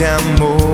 dulce amor.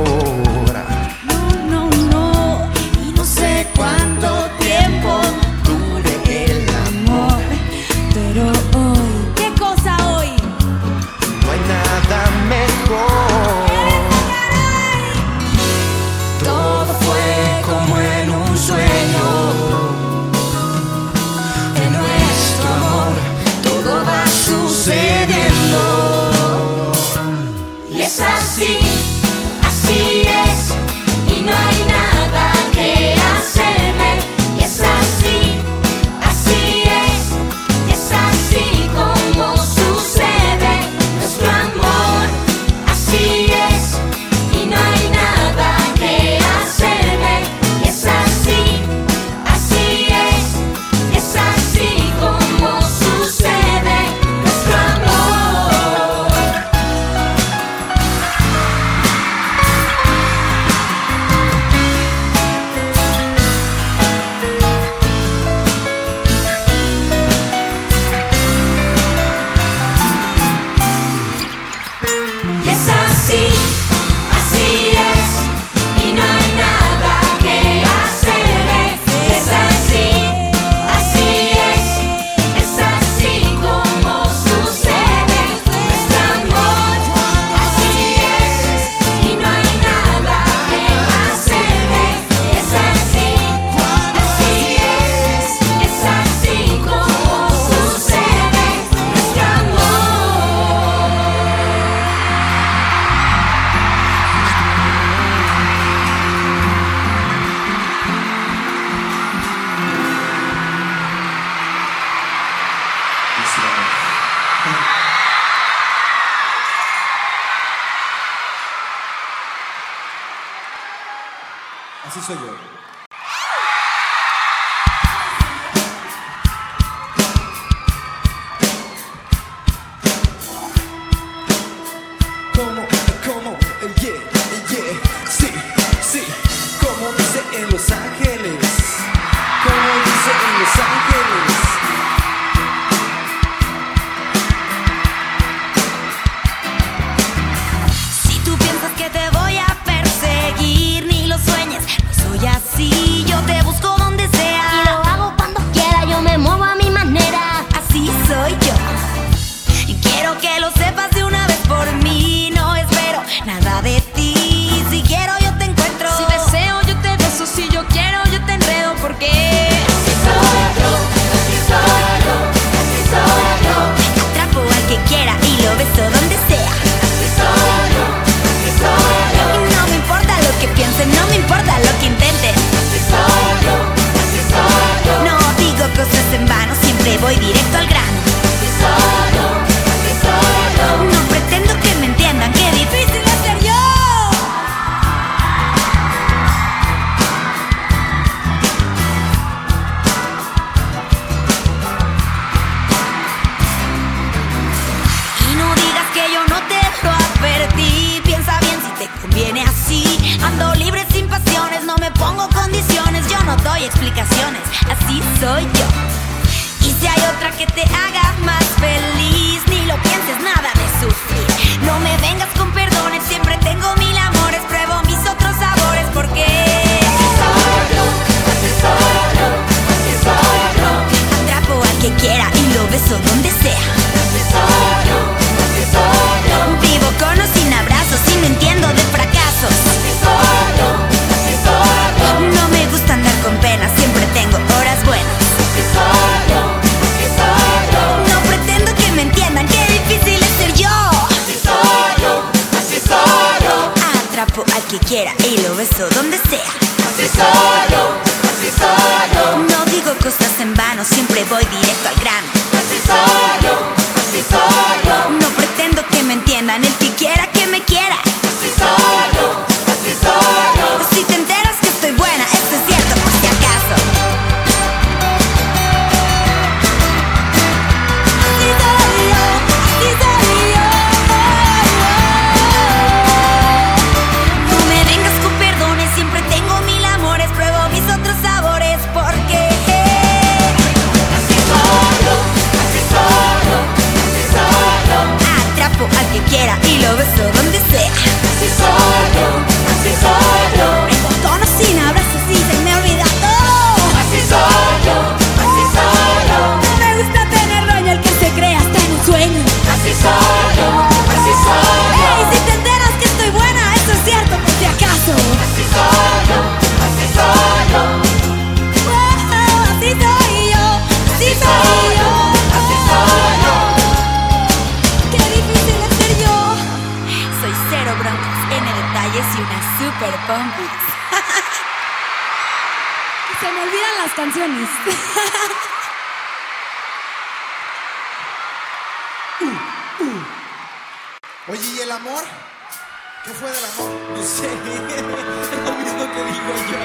¿Qué fue del amor? No sé, es lo mismo que digo yo.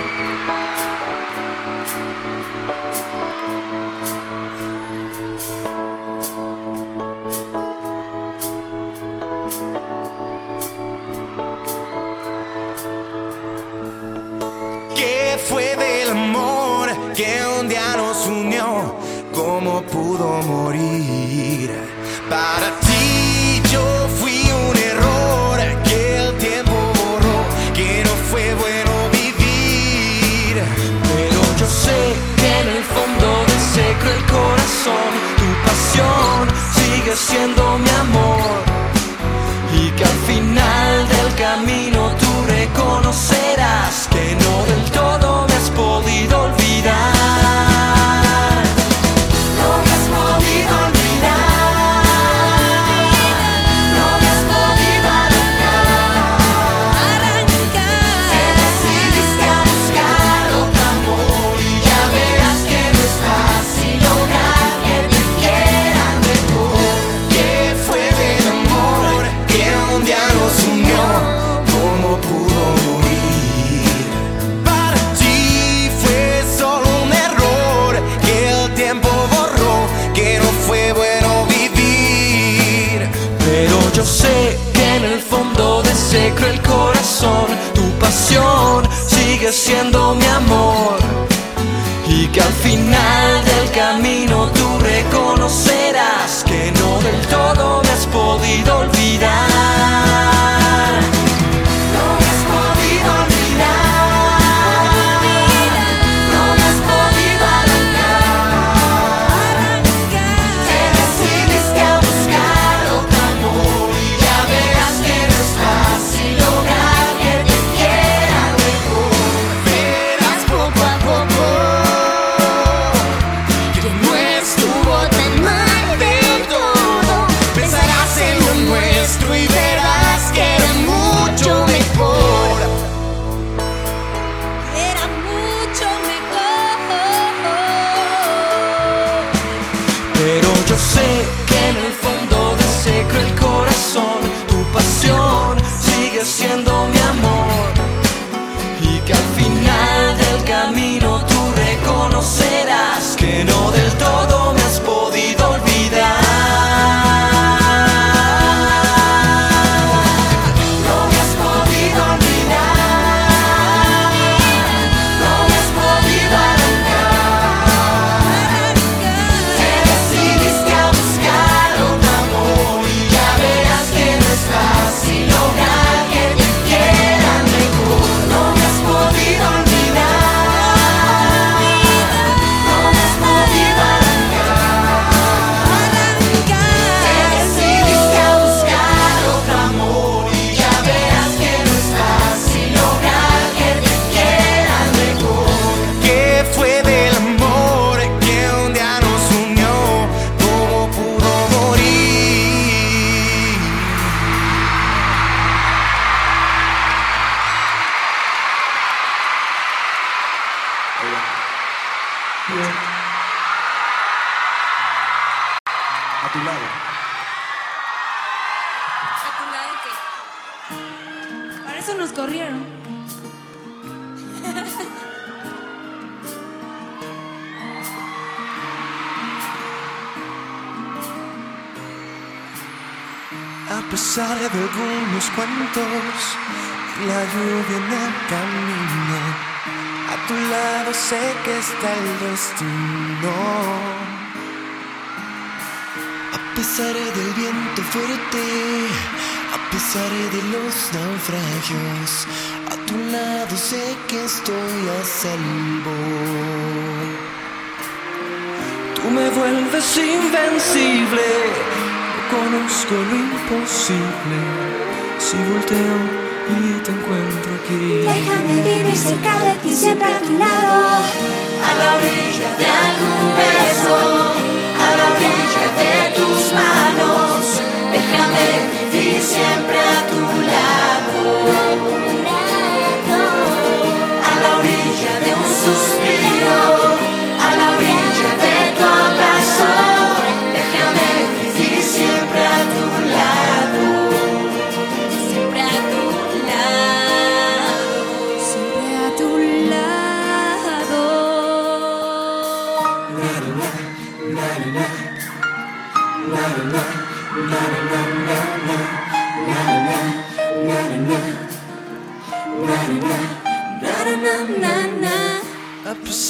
¿Qué fue del amor que un día nos unió? ¿Cómo pudo morir para ti? siendo siendo mi amor. Y que al final A pesar de algunos cuentos, la lluvia en el camino, a tu lado sé que está el destino. A pesar del viento fuerte, a pesar de los naufragios, a tu lado sé que estoy a salvo. Tú me vuelves invencible, no conozco lo imposible. Si volteo y te encuentro aquí. Déjame vivir cerca de ti, siempre a tu lado. A la orilla de algún beso, a la orilla de tus manos. Déjame vivir siempre a tu lado. A la orilla de un suspiro,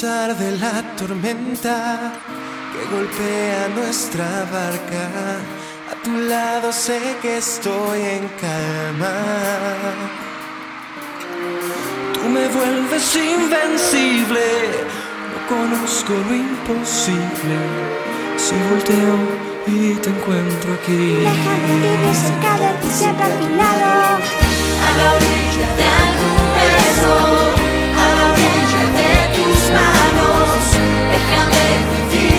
pesar de la tormenta que golpea nuestra barca, a tu lado sé que estoy en calma. Tú me vuelves invencible, no conozco lo imposible. Si volteo y te encuentro aquí. Déjame vivir cerca de ti, siempre a tu lado. A la orilla de algún beso, déjame vivir siempre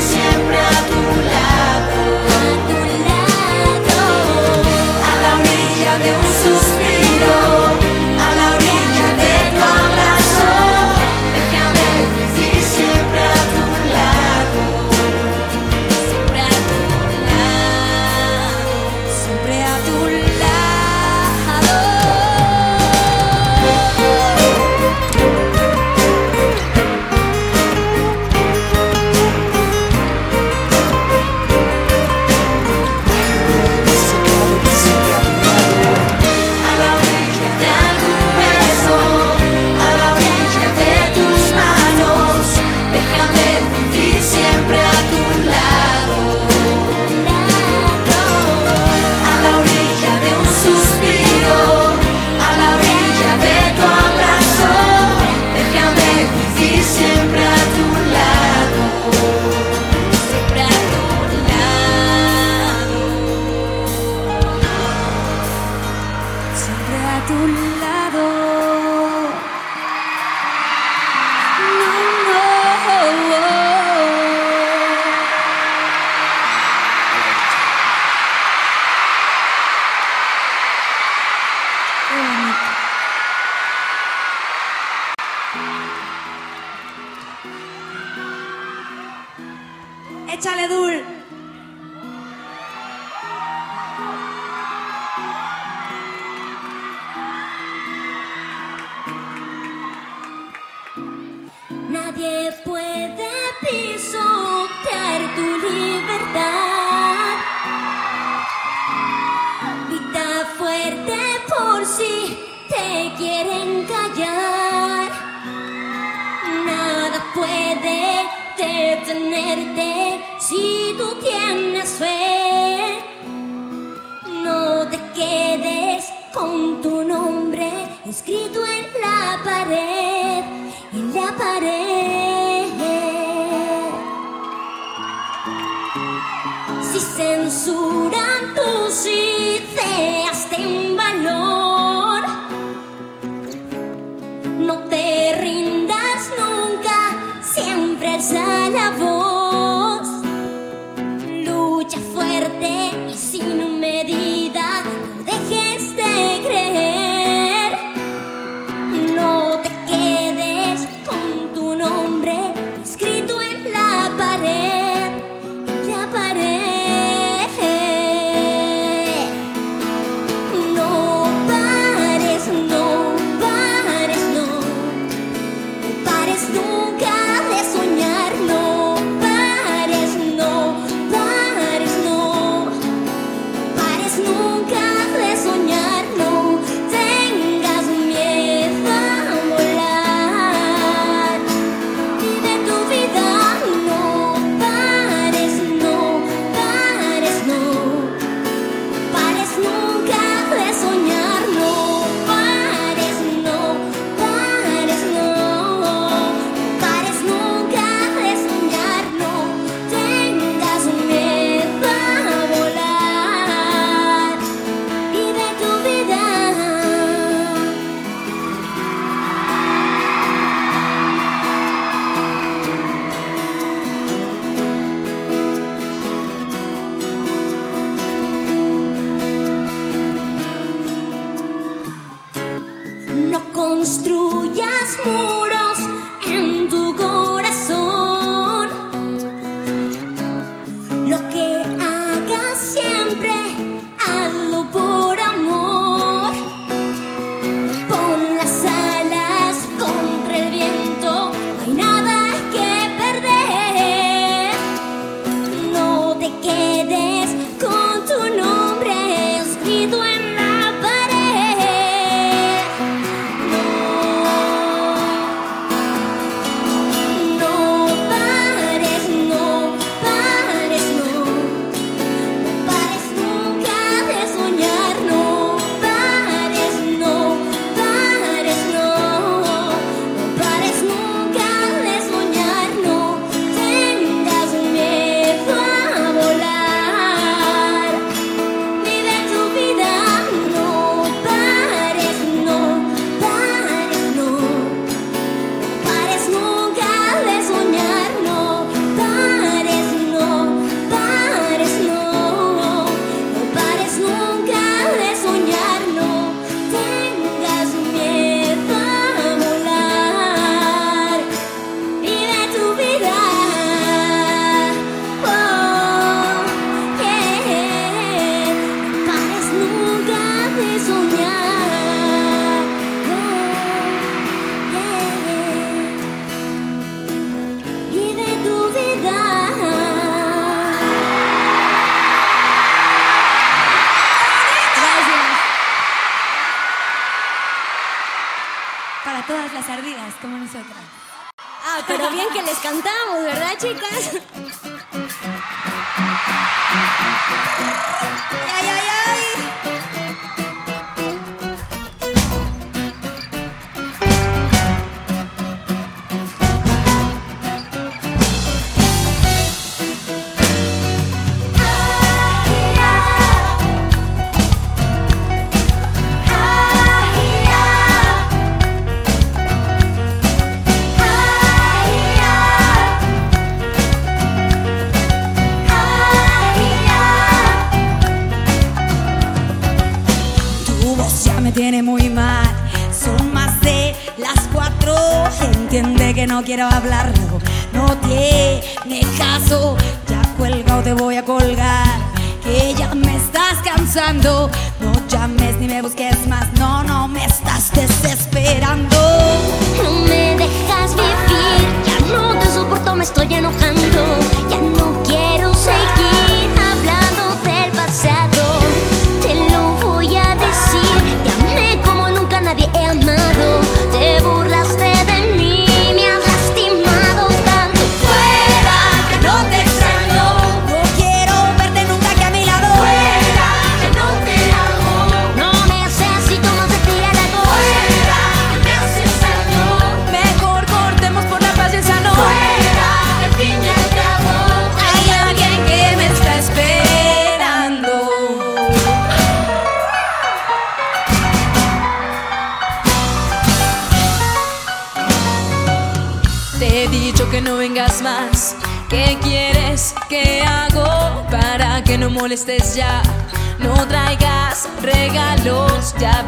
placer tenerte si tú tienes fe. No te quedes con tu nombre escrito en la pared, en la pared. Si censuran tus ideas y si no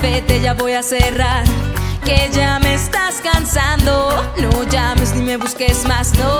gafete ya voy a cerrar. Que ya me estás cansando. No llames ni me busques más, no.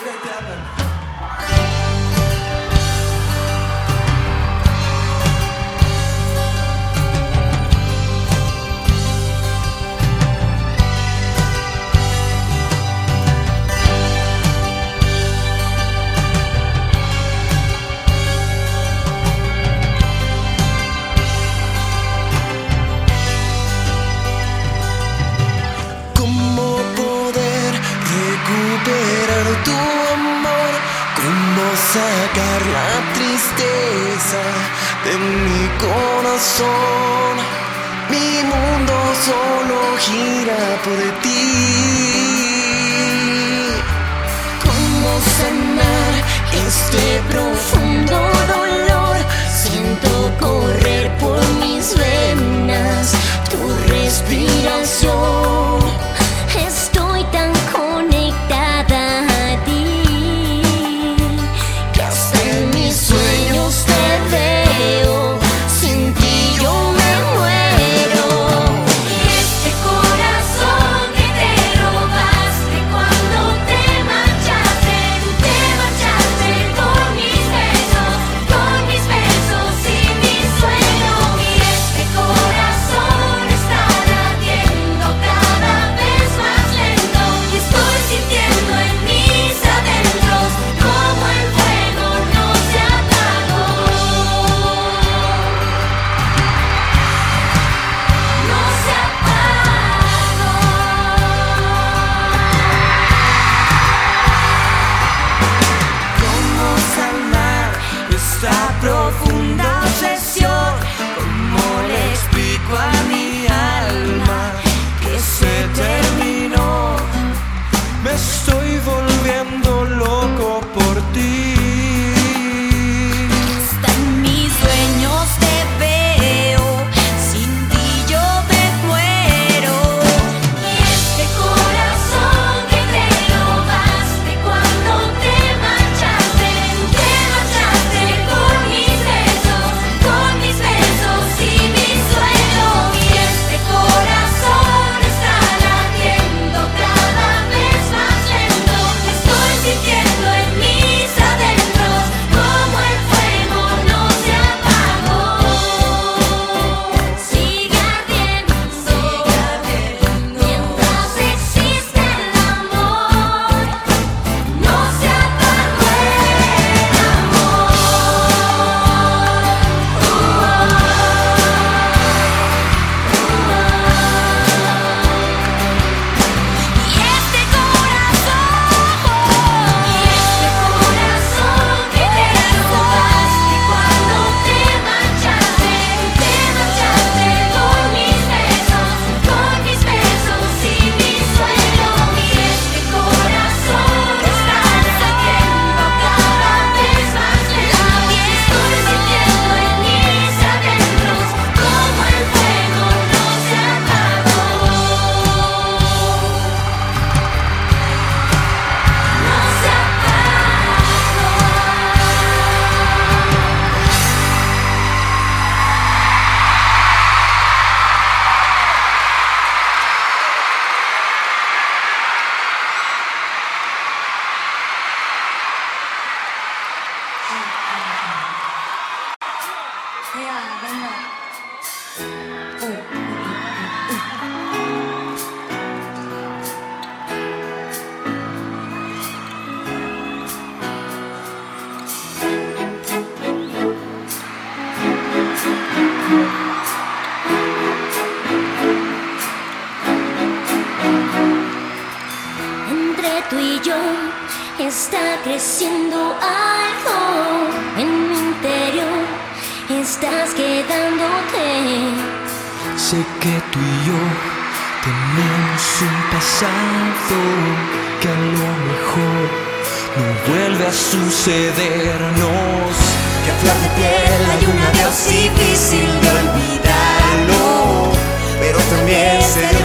We're sucedernos. Que a flor de piel hay un adiós difícil de olvidarlo, pero también este será.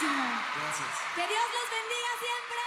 Gracias. Que Dios los bendiga siempre.